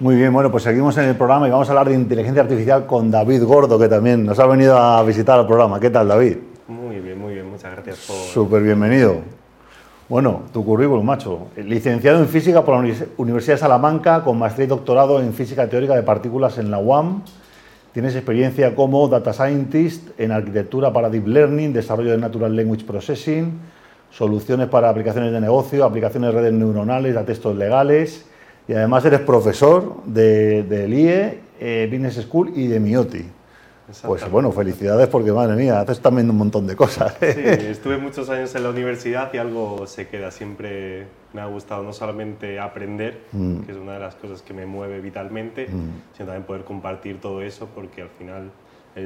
Muy bien, bueno, pues seguimos en el programa y vamos a hablar de inteligencia artificial con David Gordo, que también nos ha venido a visitar al programa. ¿Qué tal, David? Muy bien, muy bien, muchas gracias por... Súper bienvenido. Bueno, tu currículum, macho. Licenciado en Física por la Universidad de Salamanca, con maestría y doctorado en Física Teórica de Partículas en la UAM. Tienes experiencia como Data Scientist en Arquitectura para Deep Learning, Desarrollo de Natural Language Processing, Soluciones para aplicaciones de negocio, aplicaciones de redes neuronales, a textos legales. Y además eres profesor del de IE, eh, Business School y de MIOTI. Pues bueno, felicidades porque madre mía, haces también un montón de cosas. ¿eh? Sí, estuve muchos años en la universidad y algo se queda. Siempre me ha gustado no solamente aprender, mm. que es una de las cosas que me mueve vitalmente, mm. sino también poder compartir todo eso porque al final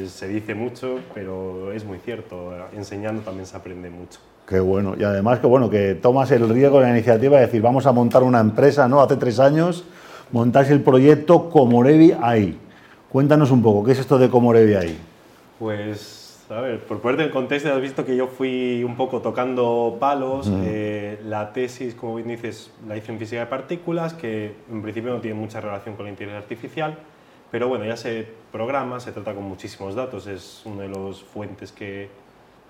se dice mucho, pero es muy cierto. Enseñando también se aprende mucho. Qué bueno. Y además que bueno, que tomas el riesgo, la iniciativa de decir, vamos a montar una empresa, ¿no? Hace tres años montáis el proyecto Comorevi ahí. Cuéntanos un poco, ¿qué es esto de Comorevi ahí? Pues, a ver, por ponerte en contexto, has visto que yo fui un poco tocando palos. Eh, la tesis, como bien dices, la hice en física de partículas, que en principio no tiene mucha relación con la inteligencia artificial, pero bueno, ya se programa, se trata con muchísimos datos, es una de las fuentes que,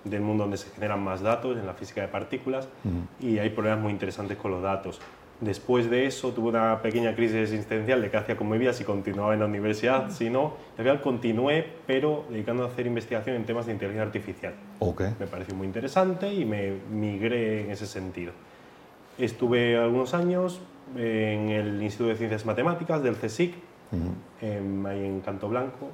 del mundo donde se generan más datos, en la física de partículas, y hay problemas muy interesantes con los datos. Después de eso tuve una pequeña crisis existencial de qué hacía con mi vida, si continuaba en la universidad, si no. Al final continué, pero dedicando a hacer investigación en temas de inteligencia artificial. Okay. Me pareció muy interesante y me migré en ese sentido. Estuve algunos años en el Instituto de Ciencias Matemáticas del CSIC, ahí en Canto Blanco,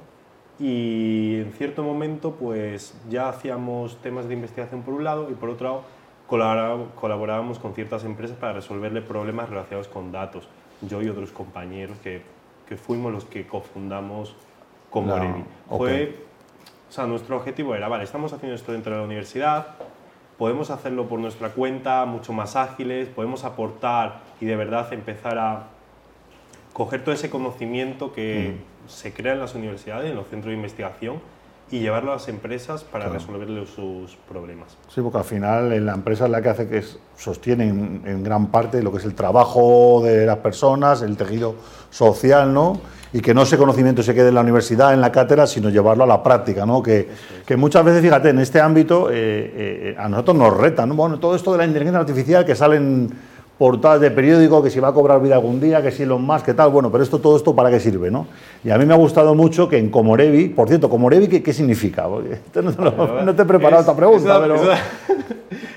y en cierto momento pues ya hacíamos temas de investigación por un lado y por otro lado colaborábamos con ciertas empresas para resolverle problemas relacionados con datos. Yo y otros compañeros que, que fuimos los que cofundamos con no, Fue, o sea, nuestro objetivo era, vale, estamos haciendo esto dentro de la universidad, podemos hacerlo por nuestra cuenta, mucho más ágiles, podemos aportar y de verdad empezar a coger todo ese conocimiento que mm. se crea en las universidades, en los centros de investigación, y llevarlo a las empresas para resolverle sus problemas. Sí, porque al final en la empresa es la que hace que sostiene en, gran parte lo que es el trabajo de las personas, el tejido social, ¿no? Y que no ese conocimiento se quede en la universidad, en la cátedra, sino llevarlo a la práctica, ¿no? Que, que muchas veces, fíjate, en este ámbito eh, eh, a nosotros nos retan, ¿no? Bueno, todo esto de la inteligencia artificial que salen portadas de periódico, que si va a cobrar vida algún día, que si los más, que tal, bueno, pero esto, todo esto para qué sirve, ¿no? Y a mí me ha gustado mucho que en Comorevi, por cierto, Comorevi, ¿qué, qué significa? No te, he preparado esta pregunta, pero...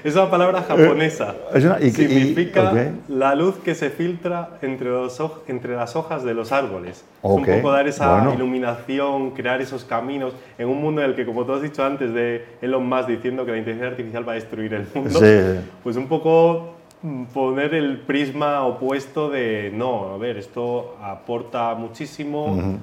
Es una, palabra japonesa. Significa la luz que se filtra entre, los, entre las hojas de los árboles. un poco dar esa iluminación, crear esos caminos en un mundo en el que, como tú has dicho antes de Elon Musk diciendo que la inteligencia artificial va a destruir el mundo, pues un poco poner el prisma opuesto de no, a ver, esto aporta muchísimo,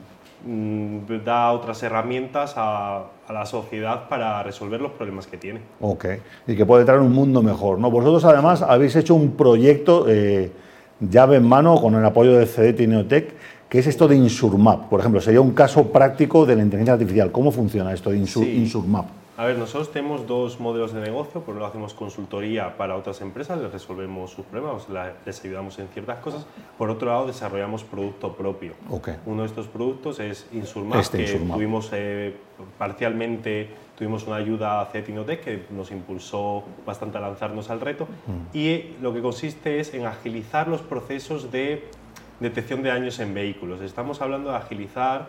mm, da otras herramientas a, la sociedad para resolver los problemas que tiene. Ok, y que puede traer un mundo mejor. ¿no? Vosotros además habéis hecho un proyecto eh, llave en mano con el apoyo de CDT y Neotec, que es esto de Insurmap. Por ejemplo, sería un caso práctico de la inteligencia artificial. ¿Cómo funciona esto de Insurmap? A ver, nosotros tenemos dos modelos de negocio. Por un lado hacemos consultoría para otras empresas, les resolvemos sus problemas, les ayudamos en ciertas cosas. Por otro lado, desarrollamos producto propio. Uno de estos productos es Insurmap, este que tuvimos eh, parcialmente tuvimos una ayuda a Cetinotec que nos impulsó bastante a lanzarnos al reto. Mm. Y lo que consiste es en agilizar los procesos de detección de daños en vehículos. Estamos hablando de agilizar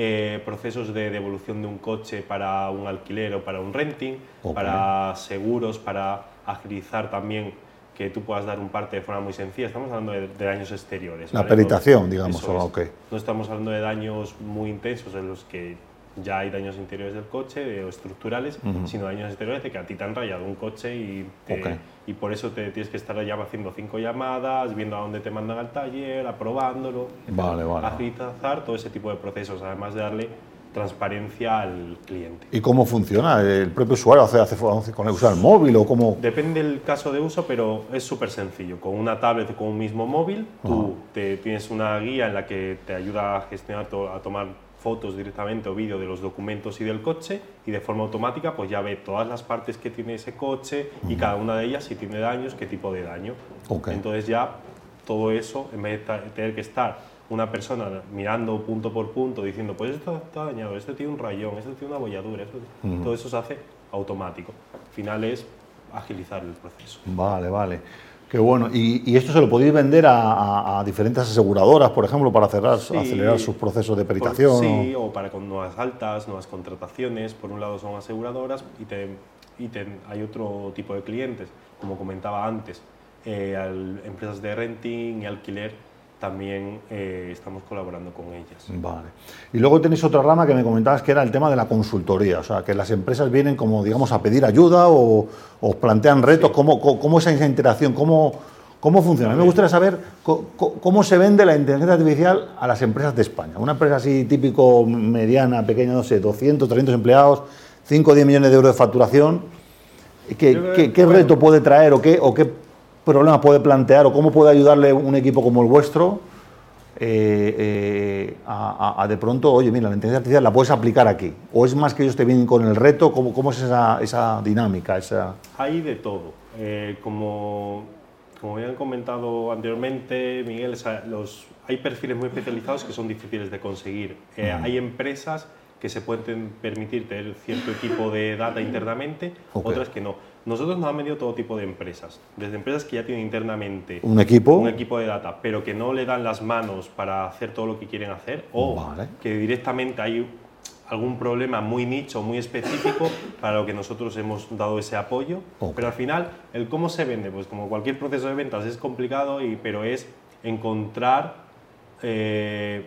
eh, procesos de devolución de un coche para un alquiler o para un renting, para seguros, para agilizar también que tú puedas dar un parte de forma muy sencilla. Estamos hablando de, daños exteriores. La peritación, digamos. No estamos hablando de daños muy intensos en los que ya hay daños interiores del coche o estructurales, sino daños exteriores de que a ti te han rayado un coche y, y por eso te tienes que estar haciendo cinco llamadas, viendo a dónde te mandan al taller, aprobándolo, vale, vale. agilizar todo ese tipo de procesos, además de darle transparencia al cliente. ¿Y cómo funciona? ¿El propio usuario hace, hace, con el usuario el móvil o cómo? Depende del caso de uso, pero es súper sencillo. Con una tablet con un mismo móvil, tú te, tienes una guía en la que te ayuda a gestionar, a tomar fotos directamente o vídeo de los documentos y del coche y de forma automática pues ya ve todas las partes que tiene ese coche y cada una de ellas si tiene daños, qué tipo de daño. Entonces ya todo eso, en vez de tener que estar una persona mirando punto por punto, diciendo, pues esto está dañado, este tiene un rayón, este tiene una bolladura, todo eso se hace automático. Al final es agilizar el proceso. Vale, vale. Qué bueno. ¿Y, esto se lo podéis vender a, diferentes aseguradoras, por ejemplo, para acelerar sus procesos de peritación? sí, o... para con nuevas altas, nuevas contrataciones. Por un lado son aseguradoras y, te, y hay otro tipo de clientes, como comentaba antes, eh, empresas de renting y alquiler también eh, estamos colaborando con ellas. Vale. Y luego tenéis otra rama que me comentabas que era el tema de la consultoría, o sea, que las empresas vienen como, digamos, a pedir ayuda o, os plantean retos, ¿cómo, cómo, es esa interacción? ¿Cómo, cómo funciona? A mí me gustaría saber cómo, se vende la inteligencia artificial a las empresas de España. Una empresa así típico, mediana, pequeña, no sé, 200, 300 empleados, 5 o 10 millones de euros de facturación, ¿qué, qué, reto puede traer o qué, o qué problema puede plantear o cómo puede ayudarle un equipo como el vuestro eh, eh, a, de pronto, oye, mira, la inteligencia artificial la puedes aplicar aquí? ¿O es más que ellos te vienen con el reto? ¿Cómo, cómo es esa, esa, dinámica? Esa... Hay de todo. Eh, como, como habían comentado anteriormente, Miguel, los, hay perfiles muy especializados que son difíciles de conseguir. Hay empresas que se pueden permitir tener cierto equipo de data internamente, otras que no. Nosotros nos han venido todo tipo de empresas, desde empresas que ya tienen internamente un equipo, un equipo de data, pero que no le dan las manos para hacer todo lo que quieren hacer, o que directamente hay algún problema muy nicho, muy específico, para lo que nosotros hemos dado ese apoyo. Pero al final, el cómo se vende, pues como cualquier proceso de ventas es complicado, y, pero es encontrar eh,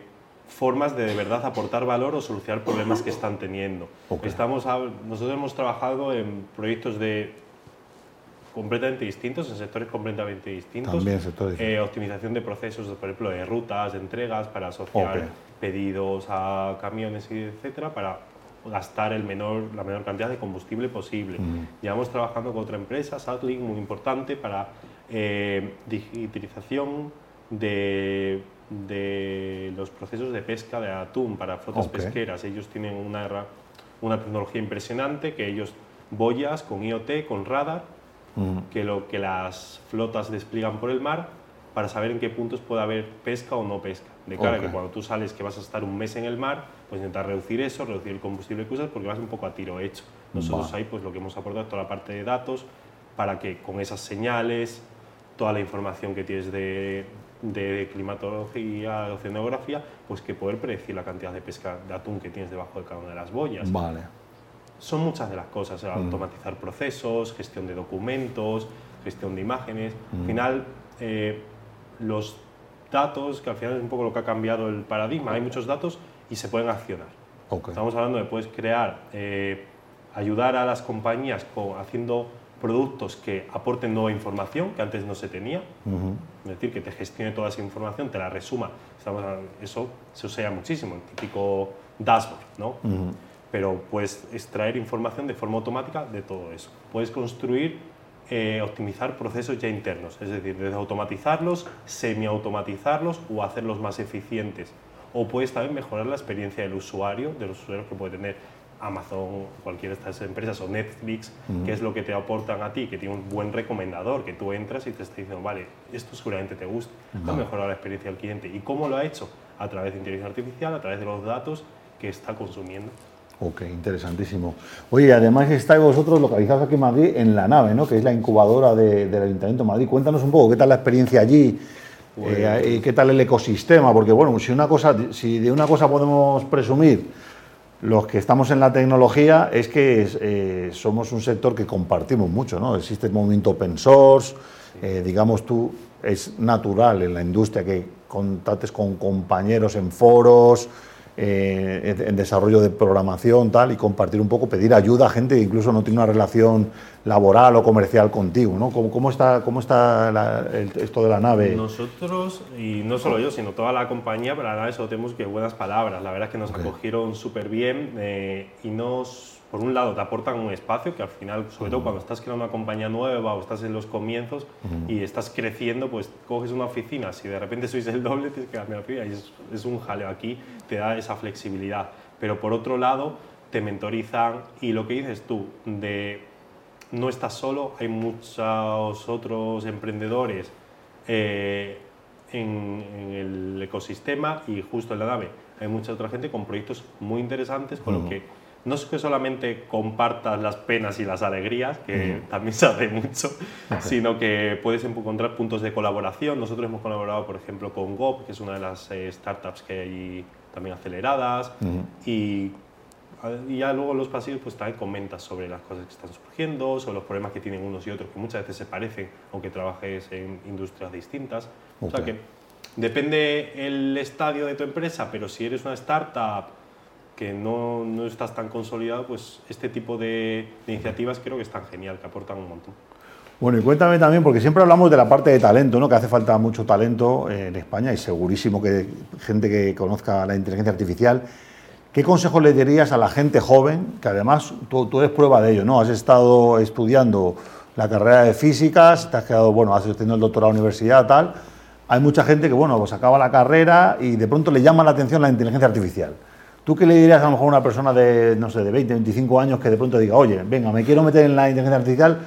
formas de de verdad aportar valor o solucionar problemas que están teniendo. Estamos nosotros hemos trabajado en proyectos de completamente distintos, en sectores completamente distintos. También sectores. Eh, optimización de procesos, por ejemplo, de rutas, de entregas, para asociar pedidos a camiones, etcétera, para gastar el menor, la menor cantidad de combustible posible. Llevamos trabajando con otra empresa, Satlink, muy importante, para eh, digitalización de de los procesos de pesca de atún para flotas pesqueras. Ellos tienen una, una tecnología impresionante que ellos boyas con IoT, con radar, mm. que lo que las flotas despliegan por el mar para saber en qué puntos puede haber pesca o no pesca. De cara que cuando tú sales que vas a estar un mes en el mar, pues intentar reducir eso, reducir el combustible que usas porque vas un poco a tiro hecho. Nosotros ahí pues lo que hemos aportado es toda la parte de datos para que con esas señales, toda la información que tienes de, de climatología, de oceanografía, pues que poder predecir la cantidad de pesca de atún que tienes debajo de cada una de las boyas. Vale. Son muchas de las cosas, mm. automatizar procesos, gestión de documentos, gestión de imágenes. Al mm. final, eh, los datos, que al final es un poco lo que ha cambiado el paradigma, hay muchos datos y se pueden accionar. Estamos hablando de puedes crear, eh, ayudar a las compañías haciendo productos que aporten nueva información que antes no se tenía, es decir, que te gestione toda esa información, te la resuma. Estamos, eso se usa muchísimo, el típico dashboard, ¿no? Pero puedes extraer información de forma automática de todo eso. Puedes construir, eh, optimizar procesos ya internos, es decir, desde automatizarlos, semi-automatizarlos o hacerlos más eficientes. O puedes también mejorar la experiencia del usuario, de los usuarios que puede tener Amazon, cualquiera de estas empresas o Netflix, que es lo que te aportan a ti, que tiene un buen recomendador, que tú entras y te está diciendo, vale, esto seguramente te gusta, ha mejorado la experiencia del cliente. ¿Y cómo lo ha hecho? A través de inteligencia artificial, a través de los datos que está consumiendo. Ok, interesantísimo. Oye, además estáis vosotros localizados aquí en Madrid, en la nave, ¿no? que es la incubadora del Ayuntamiento de Madrid. Cuéntanos un poco, ¿qué tal la experiencia allí? Pues eh, ¿Qué tal el ecosistema? Porque bueno, si, una cosa, si de una cosa podemos presumir los que estamos en la tecnología es que eh, somos un sector que compartimos mucho, ¿no? Existe el movimiento open source, eh, digamos tú, es natural en la industria que contactes con compañeros en foros, eh, en desarrollo de programación, tal, y compartir un poco, pedir ayuda a gente que incluso no tiene una relación laboral o comercial contigo, ¿no? ¿Cómo, está, cómo está esto de la nave? Nosotros, y no solo yo, sino toda la compañía, para la nave solo tenemos que buenas palabras. La verdad es que nos acogieron súper bien eh, y nos por un lado te aportan un espacio que al final, sobre todo cuando estás creando una compañía nueva o estás en los comienzos y estás creciendo, pues coges una oficina, si de repente sois el doble, tienes que cambiar la oficina es, es, un jaleo. Aquí te da esa flexibilidad. Pero por otro lado, te mentorizan y lo que dices tú, de no estás solo, hay muchos otros emprendedores. Eh, en, el ecosistema y justo en la nave hay mucha otra gente con proyectos muy interesantes, con lo que no es que solamente compartas las penas y las alegrías, que también se hace mucho, sino que puedes encontrar puntos de colaboración. Nosotros hemos colaborado, por ejemplo, con GOP, que es una de las eh, startups que hay también aceleradas, y, y, ya luego los pasillos pues también comentas sobre las cosas que están surgiendo, sobre los problemas que tienen unos y otros, que muchas veces se parecen, aunque trabajes en industrias distintas. O sea que depende el estadio de tu empresa, pero si eres una startup que no, no estás tan consolidado, pues este tipo de, iniciativas creo que están genial, que aportan un montón. Bueno, y cuéntame también, porque siempre hablamos de la parte de talento, ¿no? que hace falta mucho talento en España y segurísimo que gente que conozca la inteligencia artificial. ¿Qué consejos le dirías a la gente joven, que además tú, tú, eres prueba de ello, ¿no? Has estado estudiando la carrera de físicas, te has quedado, bueno, has tenido el doctorado en la universidad, tal. Hay mucha gente que, bueno, pues acaba la carrera y de pronto le llama la atención la inteligencia artificial. ¿Tú qué le dirías a lo mejor a una persona de, no sé, de 20, 25 años que de pronto diga, oye, venga, me quiero meter en la inteligencia artificial,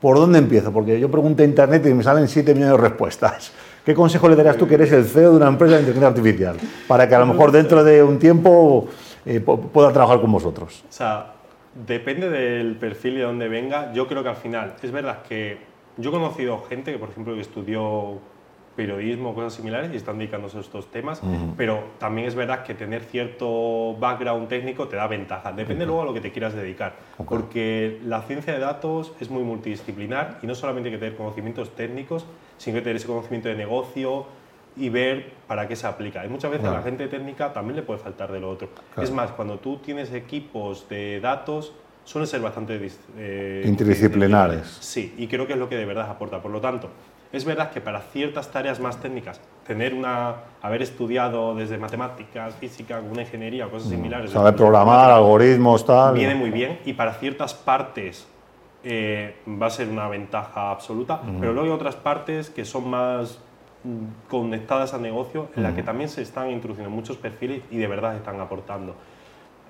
¿por dónde empiezo? Porque yo pregunto en internet y me salen 7 millones de respuestas. ¿Qué consejo le darías tú que eres el CEO de una empresa de inteligencia artificial? Para que a lo mejor dentro de un tiempo eh, pueda trabajar con vosotros. O sea, depende del perfil y de dónde venga. Yo creo que al final, es verdad que yo he conocido gente que, por ejemplo, estudió periodismo, cosas similares y están dedicándose a estos temas, pero también es verdad que tener cierto background técnico te da ventaja. Depende luego a lo que te quieras dedicar, porque la ciencia de datos es muy multidisciplinar y no solamente hay que tener conocimientos técnicos, sino que tener ese conocimiento de negocio y ver para qué se aplica. Y muchas veces a la gente técnica también le puede faltar de lo otro. Es más, cuando tú tienes equipos de datos, suelen ser bastante eh, interdisciplinares. Sí, y creo que es lo que de verdad aporta. Por lo tanto, es verdad que para ciertas tareas más técnicas, tener una, haber estudiado desde matemáticas, física, una ingeniería o cosas mm. similares. Saber programar, algoritmos, tal. Viene muy bien y para ciertas partes eh, va a ser una ventaja absoluta, pero luego hay otras partes que son más mm, conectadas al negocio, en las que también se están introduciendo muchos perfiles y de verdad están aportando.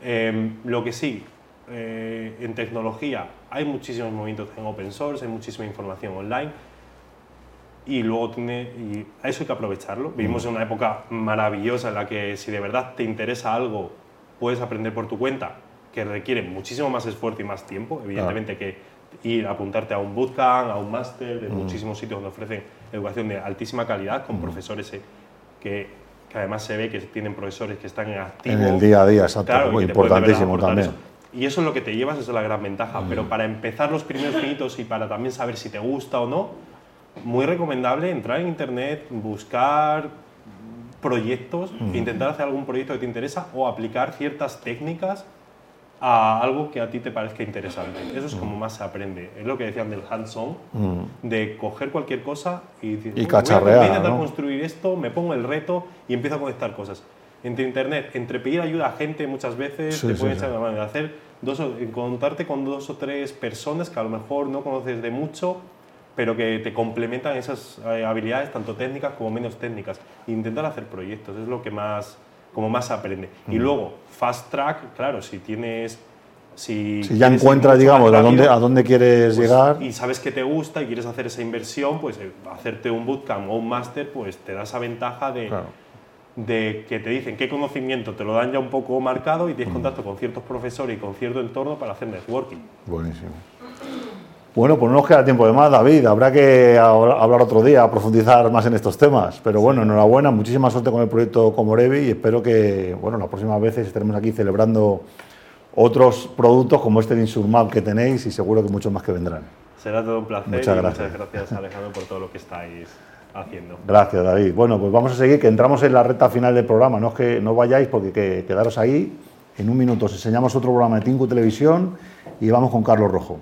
Em, lo que sí, eh, en tecnología hay muchísimos movimientos en open source, hay muchísima información online y luego tiene, y eso hay que aprovecharlo. Vivimos en una época maravillosa en la que si de verdad te interesa algo, puedes aprender por tu cuenta, que requiere muchísimo más esfuerzo y más tiempo, evidentemente, que ir a apuntarte a un bootcamp, a un máster, de muchísimos sitios donde ofrecen educación de altísima calidad, con profesores eh, que, que, además se ve que tienen profesores que están en activo. En el día a día, exacto, muy importantísimo también. Y eso es lo que te llevas, esa es la gran ventaja. Pero para empezar los primeros minutos y para también saber si te gusta o no, muy recomendable entrar en internet, buscar proyectos, intentar hacer algún proyecto que te interesa o aplicar ciertas técnicas a algo que a ti te parezca interesante. Eso es como más se aprende. Es lo que decían del hands-on, de coger cualquier cosa y decir, y cacharrear, voy a intentar construir esto, me pongo el reto y empiezo a conectar cosas. Entre internet, entre pedir ayuda a gente muchas veces, te pueden echar la mano de hacer dos, encontrarte con dos o tres personas que a lo mejor no conoces de mucho pero que te complementan esas eh, habilidades, tanto técnicas como menos técnicas. Intentar hacer proyectos, es lo que más, como más aprende. Y luego, fast track, claro, si tienes... Si, si ya encuentras, digamos, a, dónde, a dónde quieres pues, llegar. Y sabes que te gusta y quieres hacer esa inversión, pues eh, hacerte un bootcamp o un máster, pues te da esa ventaja de, de que te dicen qué conocimiento te lo dan ya un poco marcado y tienes contacto con ciertos profesores y con cierto entorno para hacer networking. Buenísimo. Bueno, pues no nos queda tiempo de más, David. Habrá que hablar otro día, profundizar más en estos temas. Pero bueno, enhorabuena, muchísima suerte con el proyecto Comorevi y espero que, bueno, las próximas veces estaremos aquí celebrando otros productos como este de Insurmap que tenéis y seguro que muchos más que vendrán. Será todo un placer. Muchas gracias. Muchas gracias, Alejandro, por todo lo que estáis haciendo. Gracias, David. Bueno, pues vamos a seguir, que entramos en la recta final del programa. No es que no vayáis, porque que, quedaros ahí. En un minuto os enseñamos otro programa de Tinku Televisión y vamos con Carlos Rojo.